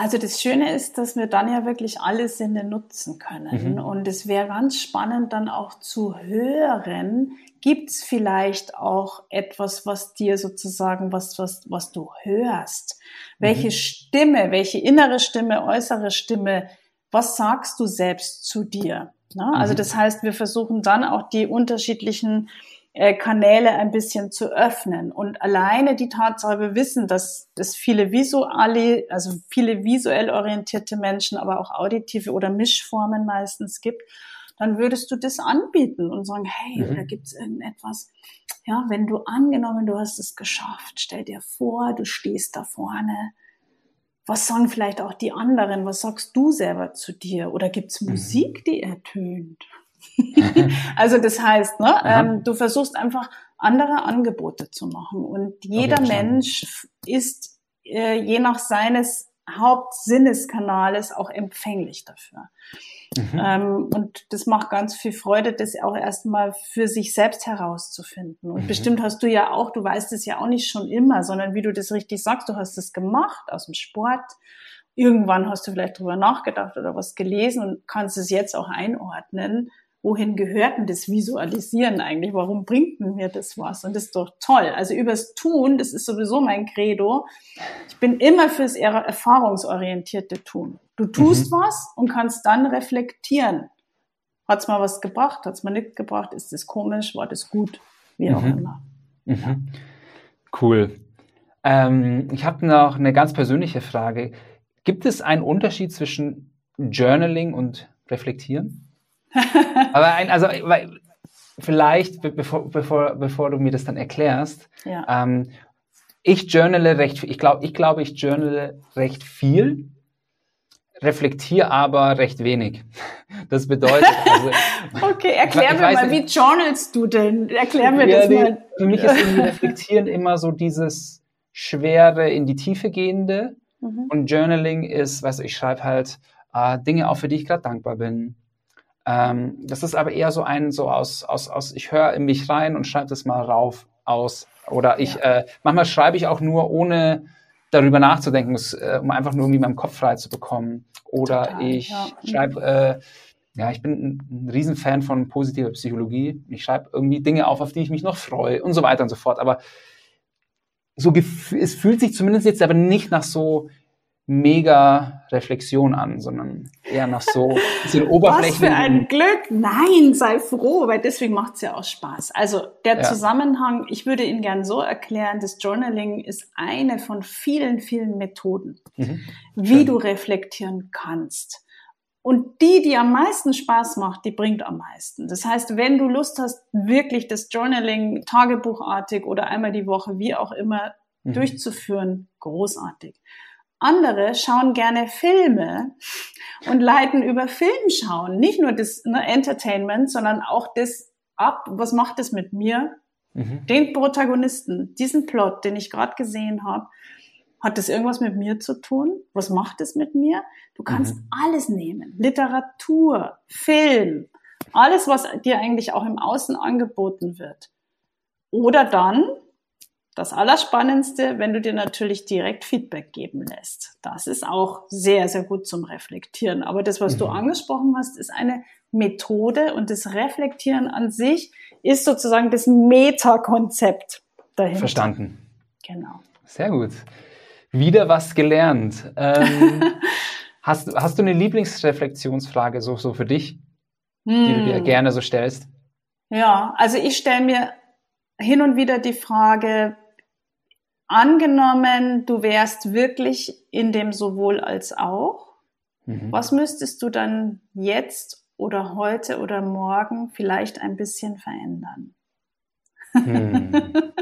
also das Schöne ist, dass wir dann ja wirklich alle Sinne nutzen können. Mhm. Und es wäre ganz spannend dann auch zu hören, gibt es vielleicht auch etwas, was dir sozusagen, was, was, was du hörst? Mhm. Welche Stimme, welche innere Stimme, äußere Stimme, was sagst du selbst zu dir? Ne? Also mhm. das heißt, wir versuchen dann auch die unterschiedlichen Kanäle ein bisschen zu öffnen. Und alleine die Tatsache, wir wissen, dass es viele visuelle, also viele visuell orientierte Menschen, aber auch auditive oder Mischformen meistens gibt, dann würdest du das anbieten und sagen, hey, mhm. da gibt's irgendetwas. Ja, wenn du angenommen, du hast es geschafft, stell dir vor, du stehst da vorne. Was sagen vielleicht auch die anderen? Was sagst du selber zu dir? Oder gibt's mhm. Musik, die ertönt? also das heißt, ne, ähm, du versuchst einfach andere Angebote zu machen und jeder okay, Mensch ist äh, je nach seines Hauptsinneskanales auch empfänglich dafür. Mhm. Ähm, und das macht ganz viel Freude, das auch erstmal für sich selbst herauszufinden. Und mhm. bestimmt hast du ja auch, du weißt es ja auch nicht schon immer, sondern wie du das richtig sagst, du hast es gemacht aus dem Sport. Irgendwann hast du vielleicht drüber nachgedacht oder was gelesen und kannst es jetzt auch einordnen wohin gehört denn das Visualisieren eigentlich? Warum bringt mir das was? Und das ist doch toll. Also übers Tun, das ist sowieso mein Credo. Ich bin immer fürs erfahrungsorientierte Tun. Du tust mhm. was und kannst dann reflektieren. Hat's mal was gebracht? Hat's mal nicht gebracht? Ist das komisch? War das gut? Wie auch mhm. immer. Mhm. Cool. Ähm, ich habe noch eine ganz persönliche Frage. Gibt es einen Unterschied zwischen Journaling und Reflektieren? Aber ein, also, weil, vielleicht, bevor, bevor, bevor du mir das dann erklärst, ja. ähm, ich journale recht, ich glaube, ich glaube, ich journale recht viel, reflektiere aber recht wenig. Das bedeutet, also, Okay, erklär mir mal, nicht, wie journalst du denn? Erklär mir ja, das mal. Für mich ist irgendwie Reflektieren immer so dieses schwere, in die Tiefe gehende. Mhm. Und Journaling ist, weißt du, ich schreibe halt äh, Dinge auf, für die ich gerade dankbar bin. Ähm, das ist aber eher so ein, so aus, aus, aus ich höre in mich rein und schreibe das mal rauf aus. Oder ich, ja. äh, manchmal schreibe ich auch nur, ohne darüber nachzudenken, äh, um einfach nur irgendwie meinen Kopf frei zu bekommen. Oder Total, ich ja. schreibe, äh, ja, ich bin ein, ein Riesenfan von positiver Psychologie. Ich schreibe irgendwie Dinge auf, auf die ich mich noch freue und so weiter und so fort. Aber so es fühlt sich zumindest jetzt aber nicht nach so mega Reflexion an, sondern eher nach so bisschen Oberflächen. Was für ein Glück! Nein, sei froh, weil deswegen macht es ja auch Spaß. Also der ja. Zusammenhang, ich würde ihn gern so erklären, das Journaling ist eine von vielen, vielen Methoden, mhm. wie Schön. du reflektieren kannst. Und die, die am meisten Spaß macht, die bringt am meisten. Das heißt, wenn du Lust hast, wirklich das Journaling tagebuchartig oder einmal die Woche, wie auch immer, mhm. durchzuführen, großartig. Andere schauen gerne Filme und leiten über Film schauen. Nicht nur das ne, Entertainment, sondern auch das ab, was macht es mit mir? Mhm. Den Protagonisten, diesen Plot, den ich gerade gesehen habe, hat das irgendwas mit mir zu tun? Was macht es mit mir? Du kannst mhm. alles nehmen. Literatur, Film, alles, was dir eigentlich auch im Außen angeboten wird. Oder dann das Allerspannendste, wenn du dir natürlich direkt Feedback geben lässt. Das ist auch sehr, sehr gut zum Reflektieren. Aber das, was mhm. du angesprochen hast, ist eine Methode und das Reflektieren an sich ist sozusagen das Metakonzept dahinter. Verstanden. Genau. Sehr gut. Wieder was gelernt. Ähm, hast, hast du eine Lieblingsreflexionsfrage so, so für dich, hm. die du dir hm. gerne so stellst? Ja, also ich stelle mir hin und wieder die Frage, angenommen, du wärst wirklich in dem sowohl als auch, mhm. was müsstest du dann jetzt oder heute oder morgen vielleicht ein bisschen verändern? Mhm.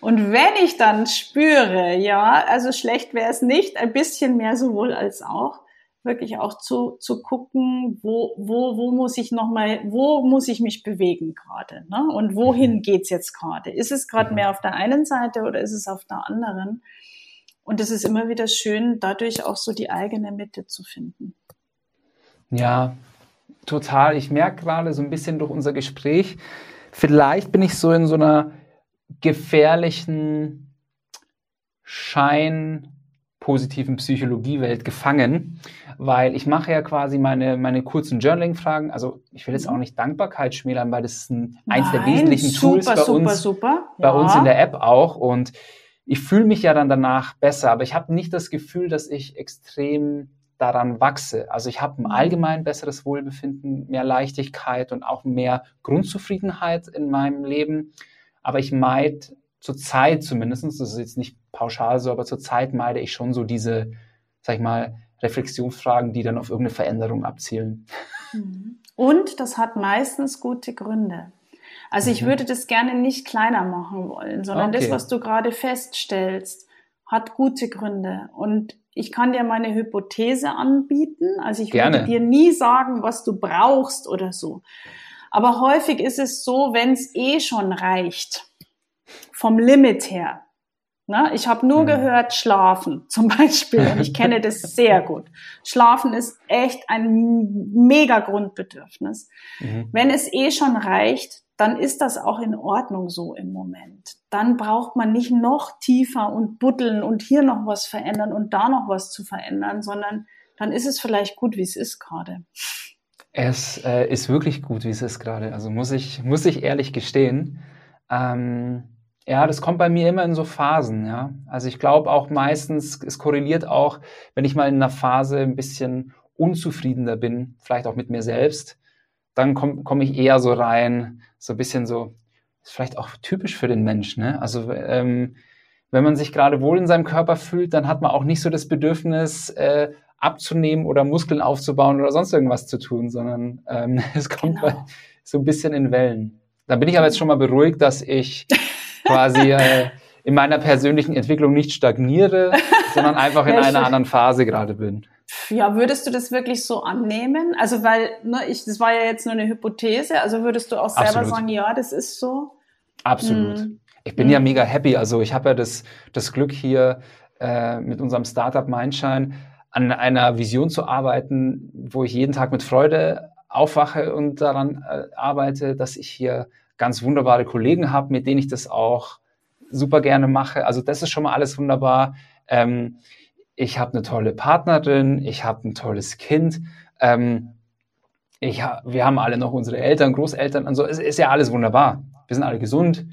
und wenn ich dann spüre, ja, also schlecht wäre es nicht, ein bisschen mehr sowohl als auch, wirklich auch zu, zu gucken, wo, wo, wo muss ich nochmal, wo muss ich mich bewegen gerade? Ne? Und wohin mhm. geht's jetzt gerade? Ist es gerade mhm. mehr auf der einen Seite oder ist es auf der anderen? Und es ist immer wieder schön, dadurch auch so die eigene Mitte zu finden. Ja, total. Ich merke gerade so ein bisschen durch unser Gespräch, vielleicht bin ich so in so einer gefährlichen Schein positiven Psychologiewelt gefangen, weil ich mache ja quasi meine, meine kurzen Journaling-Fragen. Also ich will jetzt auch nicht Dankbarkeit schmälern, weil das ist ein, eins Nein, der wesentlichen super, Tools bei super, uns, super. bei uns in der App auch. Und ich fühle mich ja dann danach besser, aber ich habe nicht das Gefühl, dass ich extrem daran wachse. Also ich habe ein mhm. allgemein besseres Wohlbefinden, mehr Leichtigkeit und auch mehr Grundzufriedenheit in meinem Leben. Aber ich meide zur Zeit zumindest, das ist jetzt nicht pauschal so, aber zur Zeit meide ich schon so diese, sag ich mal, Reflexionsfragen, die dann auf irgendeine Veränderung abzielen. Mhm. Und das hat meistens gute Gründe. Also ich mhm. würde das gerne nicht kleiner machen wollen, sondern okay. das, was du gerade feststellst, hat gute Gründe. Und ich kann dir meine Hypothese anbieten. Also ich gerne. würde dir nie sagen, was du brauchst oder so. Aber häufig ist es so, wenn es eh schon reicht, vom Limit her, Ne? Ich habe nur mhm. gehört, schlafen zum Beispiel. Und ich kenne das sehr gut. Schlafen ist echt ein mega Grundbedürfnis. Mhm. Wenn es eh schon reicht, dann ist das auch in Ordnung so im Moment. Dann braucht man nicht noch tiefer und buddeln und hier noch was verändern und da noch was zu verändern, sondern dann ist es vielleicht gut, wie es ist gerade. Es äh, ist wirklich gut, wie es ist gerade. Also muss ich, muss ich ehrlich gestehen. Ähm ja, das kommt bei mir immer in so Phasen, ja. Also ich glaube auch meistens, es korreliert auch, wenn ich mal in einer Phase ein bisschen unzufriedener bin, vielleicht auch mit mir selbst, dann komme komm ich eher so rein, so ein bisschen so, ist vielleicht auch typisch für den Mensch, ne? Also ähm, wenn man sich gerade wohl in seinem Körper fühlt, dann hat man auch nicht so das Bedürfnis, äh, abzunehmen oder Muskeln aufzubauen oder sonst irgendwas zu tun, sondern ähm, es kommt genau. so ein bisschen in Wellen. Da bin ich aber jetzt schon mal beruhigt, dass ich quasi äh, in meiner persönlichen Entwicklung nicht stagniere, sondern einfach in einer anderen Phase gerade bin. Ja, würdest du das wirklich so annehmen? Also, weil, ne, ich, das war ja jetzt nur eine Hypothese, also würdest du auch selber Absolut. sagen, ja, das ist so? Absolut. Hm. Ich bin hm. ja mega happy. Also ich habe ja das, das Glück hier äh, mit unserem Startup Mindshine an einer Vision zu arbeiten, wo ich jeden Tag mit Freude aufwache und daran äh, arbeite, dass ich hier ganz wunderbare Kollegen habe, mit denen ich das auch super gerne mache. Also das ist schon mal alles wunderbar. Ähm, ich habe eine tolle Partnerin, ich habe ein tolles Kind. Ähm, ich wir haben alle noch unsere Eltern, Großeltern und so. Es ist ja alles wunderbar. Wir sind alle gesund.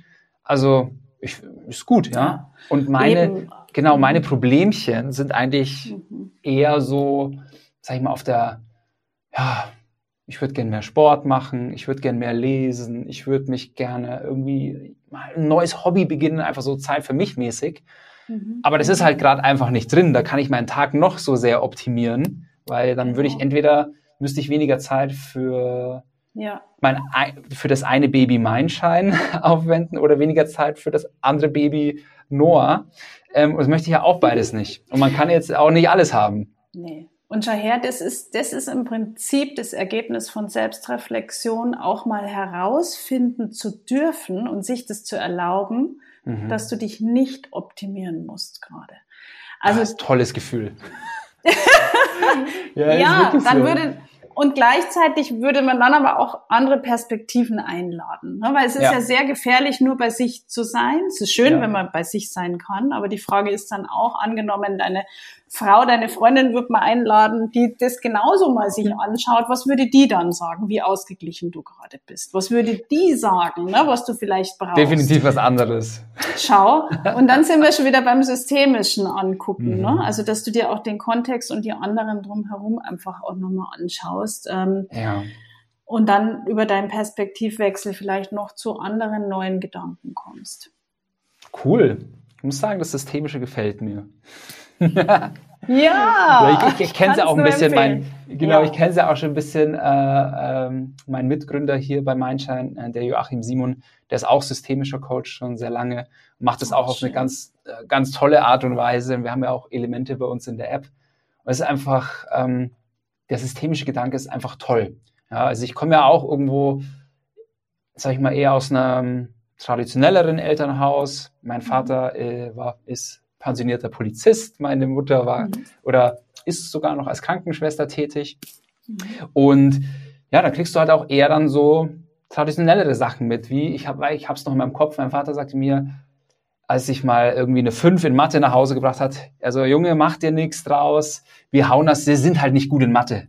Also ich, ist gut, ja. Und meine, Eben. genau, meine Problemchen sind eigentlich mhm. eher so, sag ich mal, auf der, ja, ich würde gerne mehr Sport machen, ich würde gerne mehr lesen, ich würde mich gerne irgendwie mal ein neues Hobby beginnen, einfach so Zeit für mich mäßig. Mhm. Aber das ist halt gerade einfach nicht drin. Da kann ich meinen Tag noch so sehr optimieren, weil dann würde ich entweder, müsste ich weniger Zeit für, ja. mein, für das eine Baby Meinschein aufwenden oder weniger Zeit für das andere Baby Noah. Ähm, und das möchte ich ja auch beides nicht. Und man kann jetzt auch nicht alles haben. Nee. Und daher, das ist, das ist im Prinzip das Ergebnis von Selbstreflexion, auch mal herausfinden zu dürfen und sich das zu erlauben, mhm. dass du dich nicht optimieren musst gerade. Also das ist ein tolles Gefühl. ja, ja dann so. würde, und gleichzeitig würde man dann aber auch andere Perspektiven einladen. Ne? Weil es ist ja. ja sehr gefährlich, nur bei sich zu sein. Es ist schön, ja. wenn man bei sich sein kann, aber die Frage ist dann auch, angenommen, deine Frau, deine Freundin wird mal einladen, die das genauso mal sich anschaut, was würde die dann sagen, wie ausgeglichen du gerade bist? Was würde die sagen, ne, was du vielleicht brauchst? Definitiv was anderes. Schau. Und dann sind wir schon wieder beim Systemischen angucken. Ne? Mhm. Ne? Also, dass du dir auch den Kontext und die anderen drumherum einfach auch nochmal anschaust. Ähm, ja. Und dann über deinen Perspektivwechsel vielleicht noch zu anderen neuen Gedanken kommst. Cool. Ich muss sagen, das Systemische gefällt mir. ja. ich, ich, ich kenne sie auch ein bisschen, mein, genau, ja. ich kenne sie auch schon ein bisschen, äh, äh, mein Mitgründer hier bei Mindshine, äh, der Joachim Simon, der ist auch systemischer Coach schon sehr lange, macht das oh, auch auf schön. eine ganz, äh, ganz tolle Art und Weise. Wir haben ja auch Elemente bei uns in der App. Und es ist einfach, ähm, der systemische Gedanke ist einfach toll. Ja, also ich komme ja auch irgendwo, sag ich mal, eher aus einem traditionelleren Elternhaus. Mein mhm. Vater äh, war, ist pensionierter Polizist. Meine Mutter war mhm. oder ist sogar noch als Krankenschwester tätig. Mhm. Und ja, da kriegst du halt auch eher dann so traditionellere Sachen mit, wie ich habe ich es noch in meinem Kopf, mein Vater sagte mir, als ich mal irgendwie eine 5 in Mathe nach Hause gebracht hat, also Junge, mach dir nichts draus, wir hauen das, wir sind halt nicht gut in Mathe.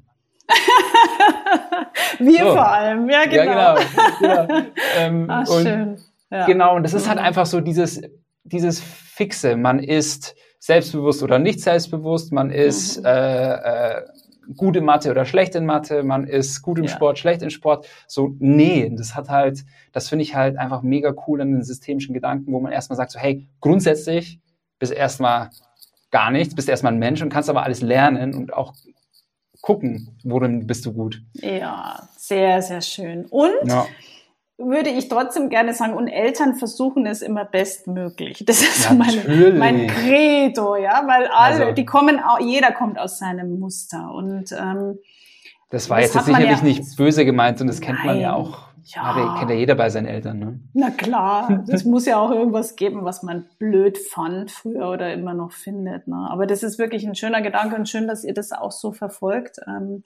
wir so. vor allem, ja genau. Ja, genau. ja. Ähm, Ach, schön. Ja. Genau, und das ist halt mhm. einfach so dieses, dieses Fixe. Man ist selbstbewusst oder nicht selbstbewusst, man ist mhm. äh, äh, gut in Mathe oder schlecht in Mathe, man ist gut im ja. Sport, schlecht im Sport. So, nee, das hat halt, das finde ich halt einfach mega cool an den systemischen Gedanken, wo man erstmal sagt, so, hey, grundsätzlich bist erstmal gar nichts, bist erstmal ein Mensch und kannst aber alles lernen und auch gucken, worin bist du gut. Ja, sehr, sehr schön. Und ja würde ich trotzdem gerne sagen, und Eltern versuchen es immer bestmöglich. Das ist so meine, mein Credo, ja, weil alle, also, die kommen, jeder kommt aus seinem Muster und ähm, das war das jetzt sicherlich ja, nicht böse gemeint und das kennt nein. man ja auch Ja. Kennt ja jeder bei seinen Eltern, ne? Na klar, es muss ja auch irgendwas geben, was man blöd fand früher oder immer noch findet. Ne? Aber das ist wirklich ein schöner Gedanke und schön, dass ihr das auch so verfolgt, ähm,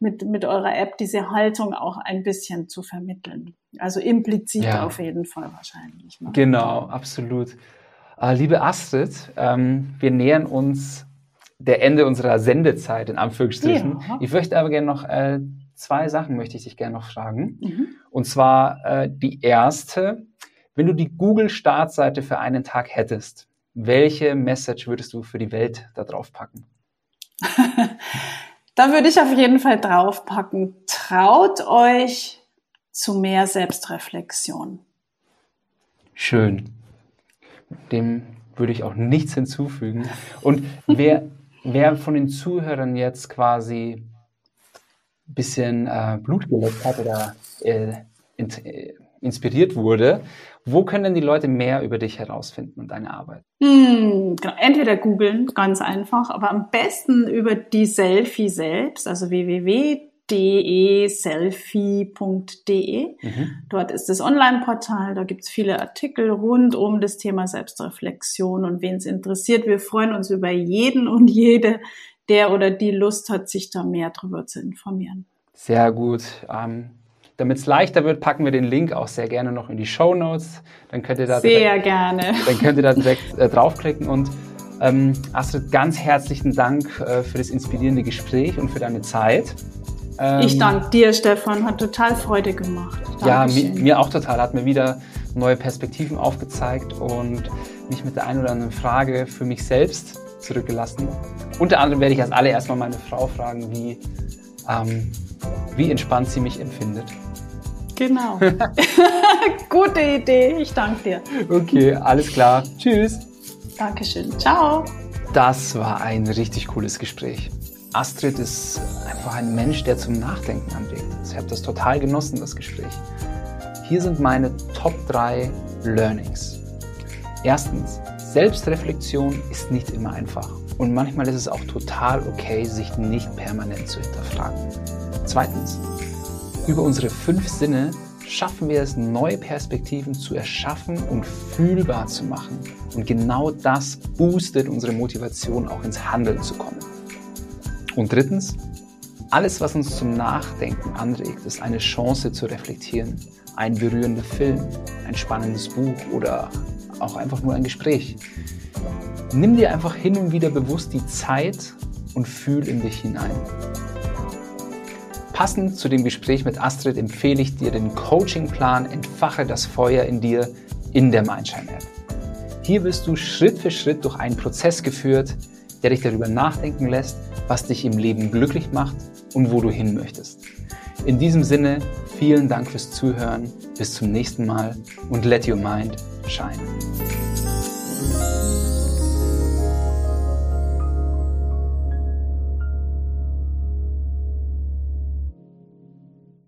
mit, mit eurer App diese Haltung auch ein bisschen zu vermitteln. Also implizit ja. auf jeden Fall wahrscheinlich. Ne? Genau, absolut. Äh, liebe Astrid, ähm, wir nähern uns der Ende unserer Sendezeit in Anführungsstrichen. Ja. Ich möchte aber gerne noch äh, zwei Sachen möchte ich dich gerne noch fragen. Mhm. Und zwar äh, die erste, wenn du die Google-Startseite für einen Tag hättest, welche Message würdest du für die Welt da drauf packen? da würde ich auf jeden Fall draufpacken. Traut euch zu mehr Selbstreflexion. Schön. Dem würde ich auch nichts hinzufügen. Und wer, wer von den Zuhörern jetzt quasi bisschen äh, Blut geleckt hat oder äh, in, äh, inspiriert wurde, wo können denn die Leute mehr über dich herausfinden und deine Arbeit? Hm, genau. Entweder googeln, ganz einfach, aber am besten über die Selfie selbst, also www.deselfie.de. Mhm. Dort ist das Online-Portal, da gibt's viele Artikel rund um das Thema Selbstreflexion und wen es interessiert. Wir freuen uns über jeden und jede, der oder die Lust hat, sich da mehr darüber zu informieren. Sehr gut. Ähm, Damit es leichter wird, packen wir den Link auch sehr gerne noch in die Show Notes. Dann könnt ihr da sehr direkt, gerne. Dann könnt ihr da direkt äh, draufklicken und ähm, Astrid, ganz herzlichen Dank äh, für das inspirierende Gespräch und für deine Zeit. Ähm, ich danke dir, Stefan. Hat total Freude gemacht. Dankeschön. Ja, mir, mir, auch total. Hat mir wieder neue Perspektiven aufgezeigt und mich mit der einen oder anderen Frage für mich selbst zurückgelassen. Unter anderem werde ich als allererst mal meine Frau fragen, wie, ähm, wie entspannt sie mich empfindet. Genau. Gute Idee. Ich danke dir. Okay, alles klar. Tschüss. Dankeschön. Ciao. Das war ein richtig cooles Gespräch. Astrid ist einfach ein Mensch, der zum Nachdenken anregt. Ich habe das total genossen, das Gespräch. Hier sind meine Top 3 Learnings. Erstens, Selbstreflexion ist nicht immer einfach und manchmal ist es auch total okay, sich nicht permanent zu hinterfragen. Zweitens, über unsere fünf Sinne schaffen wir es, neue Perspektiven zu erschaffen und fühlbar zu machen. Und genau das boostet unsere Motivation, auch ins Handeln zu kommen. Und drittens, alles, was uns zum Nachdenken anregt, ist eine Chance zu reflektieren. Ein berührender Film, ein spannendes Buch oder auch einfach nur ein Gespräch. Nimm dir einfach hin und wieder bewusst die Zeit und fühl in dich hinein. Passend zu dem Gespräch mit Astrid empfehle ich dir den Coachingplan Entfache das Feuer in dir in der Mindshine-App. Hier wirst du Schritt für Schritt durch einen Prozess geführt, der dich darüber nachdenken lässt, was dich im Leben glücklich macht und wo du hin möchtest. In diesem Sinne, vielen Dank fürs Zuhören, bis zum nächsten Mal und let your mind shine.